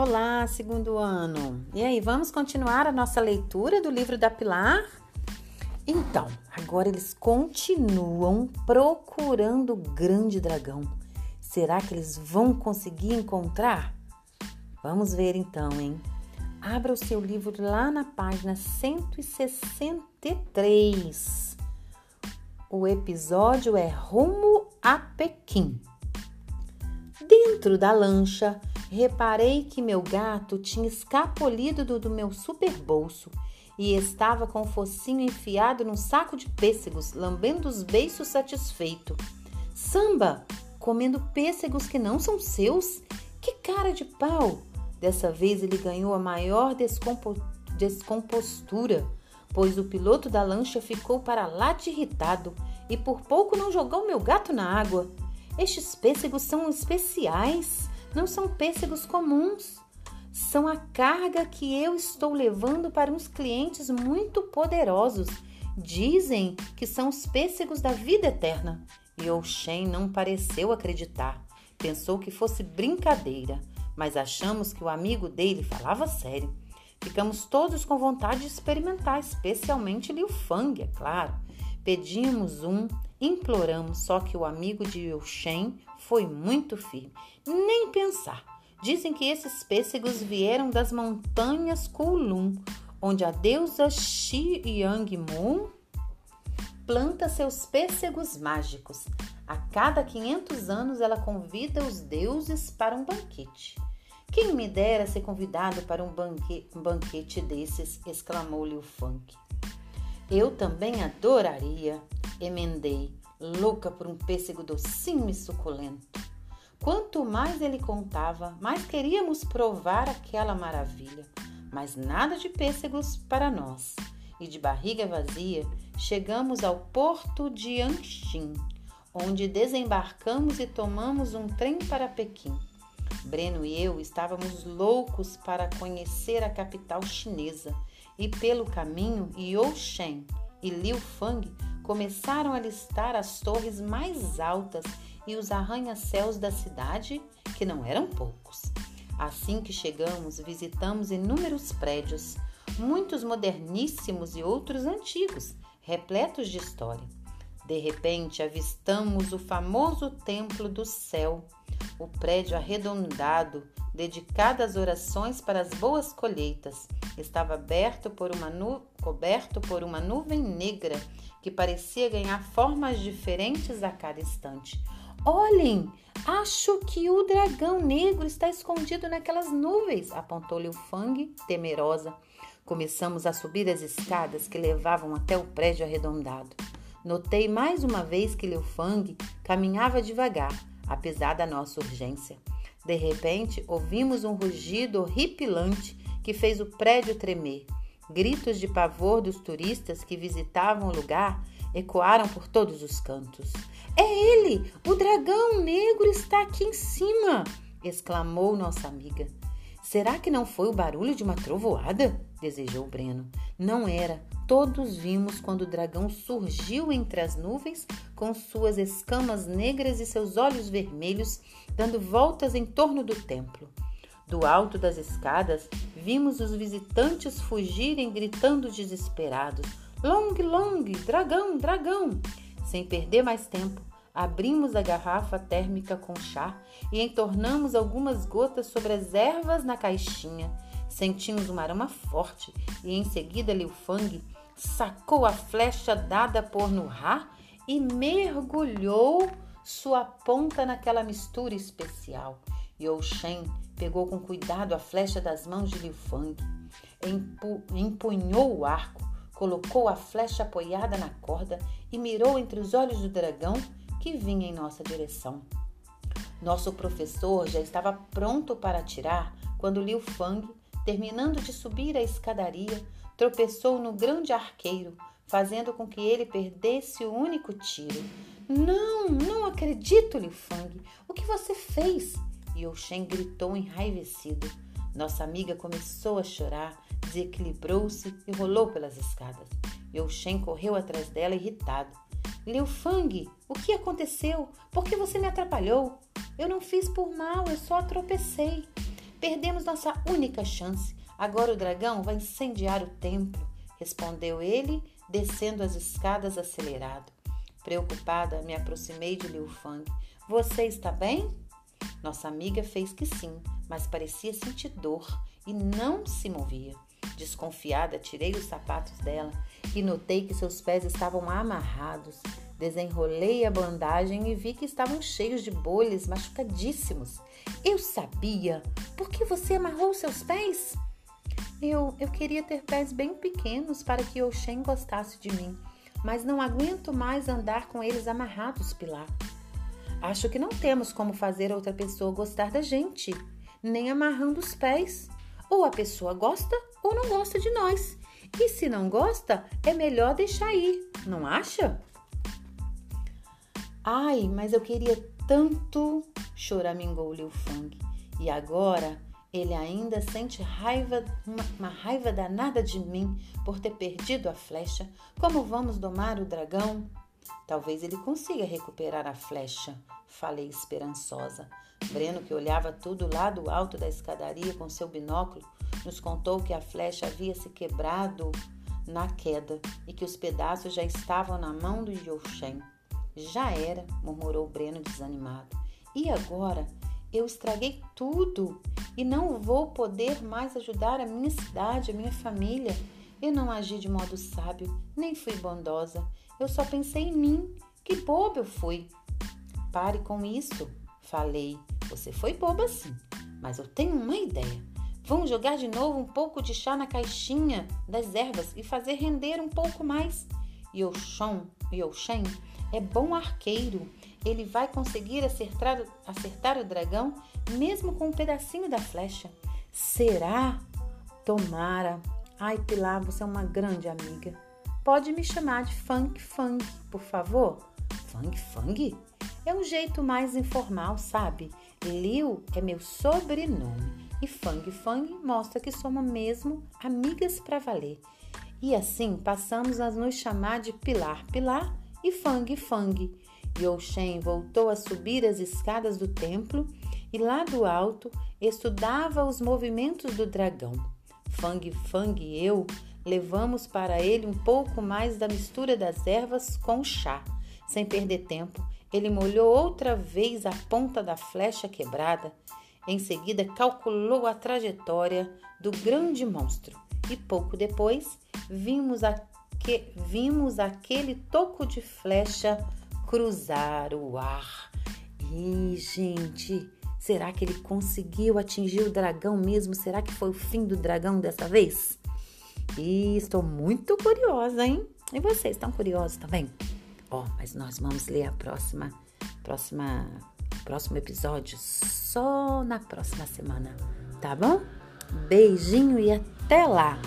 Olá, segundo ano. E aí, vamos continuar a nossa leitura do livro da Pilar? Então, agora eles continuam procurando o grande dragão. Será que eles vão conseguir encontrar? Vamos ver então, hein? Abra o seu livro lá na página 163. O episódio é Rumo a Pequim. Dentro da lancha, reparei que meu gato tinha escapulido do, do meu super bolso e estava com o focinho enfiado num saco de pêssegos, lambendo os beiços satisfeito. Samba, comendo pêssegos que não são seus? Que cara de pau! Dessa vez ele ganhou a maior descompo descompostura, pois o piloto da lancha ficou para lá de irritado e por pouco não jogou meu gato na água. Estes pêssegos são especiais, não são pêssegos comuns. São a carga que eu estou levando para uns clientes muito poderosos. Dizem que são os pêssegos da vida eterna. E Oxen não pareceu acreditar. Pensou que fosse brincadeira, mas achamos que o amigo dele falava sério. Ficamos todos com vontade de experimentar, especialmente Liu Fang, é claro. Pedimos um, imploramos, só que o amigo de Yuchen foi muito firme. Nem pensar. Dizem que esses pêssegos vieram das montanhas Kulum, onde a deusa Xi Yang Mu planta seus pêssegos mágicos. A cada 500 anos ela convida os deuses para um banquete. Quem me dera ser convidado para um, um banquete desses, exclamou Liu Fang. Eu também adoraria, emendei, louca por um pêssego docinho e suculento. Quanto mais ele contava, mais queríamos provar aquela maravilha. Mas nada de pêssegos para nós. E de barriga vazia, chegamos ao porto de Anxin, onde desembarcamos e tomamos um trem para Pequim. Breno e eu estávamos loucos para conhecer a capital chinesa e pelo caminho You Shen e Liu Fang começaram a listar as torres mais altas e os arranha-céus da cidade, que não eram poucos. Assim que chegamos, visitamos inúmeros prédios, muitos moderníssimos e outros antigos, repletos de história. De repente, avistamos o famoso Templo do Céu, o prédio arredondado dedicado às orações para as boas colheitas. Estava aberto por uma nu... coberto por uma nuvem negra que parecia ganhar formas diferentes a cada instante. Olhem, acho que o dragão negro está escondido naquelas nuvens, apontou-lhe Fang, temerosa. Começamos a subir as escadas que levavam até o prédio arredondado. Notei mais uma vez que Liu Fang caminhava devagar, apesar da nossa urgência. De repente, ouvimos um rugido horripilante que fez o prédio tremer. Gritos de pavor dos turistas que visitavam o lugar ecoaram por todos os cantos. É ele! O dragão negro está aqui em cima! exclamou nossa amiga. Será que não foi o barulho de uma trovoada? Desejou Breno. Não era. Todos vimos quando o dragão surgiu entre as nuvens com suas escamas negras e seus olhos vermelhos dando voltas em torno do templo. Do alto das escadas, vimos os visitantes fugirem gritando desesperados: Long, long, dragão, dragão! Sem perder mais tempo, abrimos a garrafa térmica com chá e entornamos algumas gotas sobre as ervas na caixinha. Sentimos uma aroma forte e em seguida Liu Fang sacou a flecha dada por Nurra e mergulhou sua ponta naquela mistura especial. Yo Shen pegou com cuidado a flecha das mãos de Liu Fang, empu empunhou o arco, colocou a flecha apoiada na corda e mirou entre os olhos do dragão que vinha em nossa direção. Nosso professor já estava pronto para atirar quando Liu Fang, terminando de subir a escadaria, tropeçou no grande arqueiro, fazendo com que ele perdesse o único tiro. Não, não acredito, Liu Fang. O que você fez? Shen gritou enraivecido. Nossa amiga começou a chorar, desequilibrou-se e rolou pelas escadas. Shen correu atrás dela irritado. Liu Fang, o que aconteceu? Por que você me atrapalhou? Eu não fiz por mal, eu só tropecei. Perdemos nossa única chance. Agora o dragão vai incendiar o templo, respondeu ele, descendo as escadas acelerado. Preocupada, me aproximei de Liu Fang. Você está bem? Nossa amiga fez que sim, mas parecia sentir dor e não se movia. Desconfiada, tirei os sapatos dela e notei que seus pés estavam amarrados. Desenrolei a bandagem e vi que estavam cheios de bolhas, machucadíssimos. Eu sabia! Por que você amarrou seus pés? Eu, eu queria ter pés bem pequenos para que Oxen gostasse de mim, mas não aguento mais andar com eles amarrados, Pilar. Acho que não temos como fazer outra pessoa gostar da gente, nem amarrando os pés. Ou a pessoa gosta ou não gosta de nós. E se não gosta, é melhor deixar ir, não acha? Ai, mas eu queria tanto, choramingou Liu Fang. E agora ele ainda sente raiva, uma, uma, raiva danada de mim por ter perdido a flecha. Como vamos domar o dragão? Talvez ele consiga recuperar a flecha, falei esperançosa. Breno, que olhava tudo lá do alto da escadaria com seu binóculo, nos contou que a flecha havia se quebrado na queda e que os pedaços já estavam na mão do Youshen. Já era, murmurou Breno desanimado. E agora? Eu estraguei tudo e não vou poder mais ajudar a minha cidade, a minha família. Eu não agi de modo sábio, nem fui bondosa. Eu só pensei em mim. Que boba eu fui. Pare com isso, falei. Você foi boba sim, mas eu tenho uma ideia. Vamos jogar de novo um pouco de chá na caixinha das ervas e fazer render um pouco mais. Yoshon, Yoshen é bom arqueiro. Ele vai conseguir acertar, acertar o dragão mesmo com um pedacinho da flecha. Será? Tomara. Ai, Pilar, você é uma grande amiga. Pode me chamar de Funk Fang, por favor? Fang Fang? É um jeito mais informal, sabe? Liu é meu sobrenome e Fang Fang mostra que somos mesmo amigas para valer. E assim passamos a nos chamar de Pilar Pilar e Fang Fang. Shen voltou a subir as escadas do templo e lá do alto estudava os movimentos do dragão. Fang Fang e eu levamos para ele um pouco mais da mistura das ervas com chá. Sem perder tempo, ele molhou outra vez a ponta da flecha quebrada. Em seguida, calculou a trajetória do grande monstro e pouco depois vimos a que vimos aquele toco de flecha cruzar o ar. E, gente, será que ele conseguiu atingir o dragão mesmo? Será que foi o fim do dragão dessa vez? E estou muito curiosa, hein? E vocês estão curiosos também? Ó, oh, mas nós vamos ler a próxima, próxima, próximo episódio só na próxima semana, tá bom? Beijinho e até lá!